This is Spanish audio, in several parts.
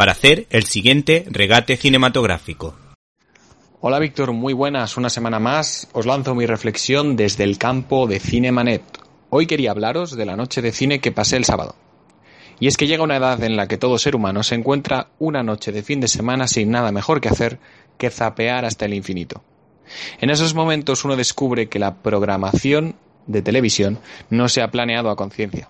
para hacer el siguiente regate cinematográfico. Hola Víctor, muy buenas, una semana más. Os lanzo mi reflexión desde el campo de Cinemanet. Hoy quería hablaros de la noche de cine que pasé el sábado. Y es que llega una edad en la que todo ser humano se encuentra una noche de fin de semana sin nada mejor que hacer que zapear hasta el infinito. En esos momentos uno descubre que la programación de televisión no se ha planeado a conciencia.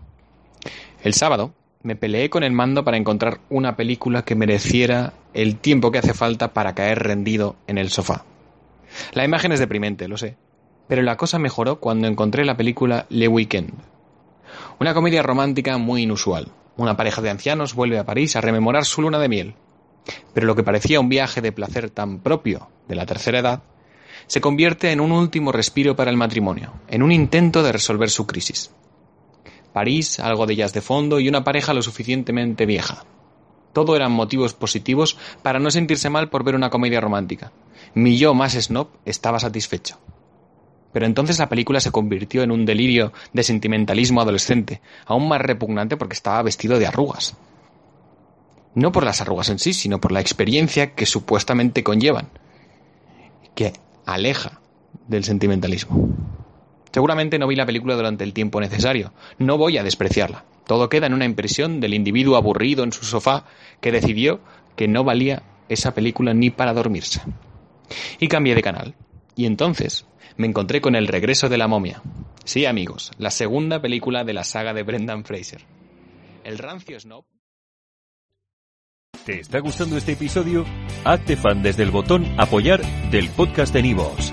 El sábado me peleé con el mando para encontrar una película que mereciera el tiempo que hace falta para caer rendido en el sofá. La imagen es deprimente, lo sé, pero la cosa mejoró cuando encontré la película Le Weekend. Una comedia romántica muy inusual. Una pareja de ancianos vuelve a París a rememorar su luna de miel. Pero lo que parecía un viaje de placer tan propio de la tercera edad, se convierte en un último respiro para el matrimonio, en un intento de resolver su crisis. París, algo de ellas de fondo y una pareja lo suficientemente vieja. Todo eran motivos positivos para no sentirse mal por ver una comedia romántica. Mi yo más snob estaba satisfecho. Pero entonces la película se convirtió en un delirio de sentimentalismo adolescente, aún más repugnante porque estaba vestido de arrugas. No por las arrugas en sí, sino por la experiencia que supuestamente conllevan, que aleja del sentimentalismo. Seguramente no vi la película durante el tiempo necesario, no voy a despreciarla. Todo queda en una impresión del individuo aburrido en su sofá que decidió que no valía esa película ni para dormirse. Y cambié de canal. Y entonces me encontré con El regreso de la momia. Sí, amigos, la segunda película de la saga de Brendan Fraser. El rancio snob. ¿Te está gustando este episodio? Hazte fan desde el botón Apoyar del podcast de Nivos.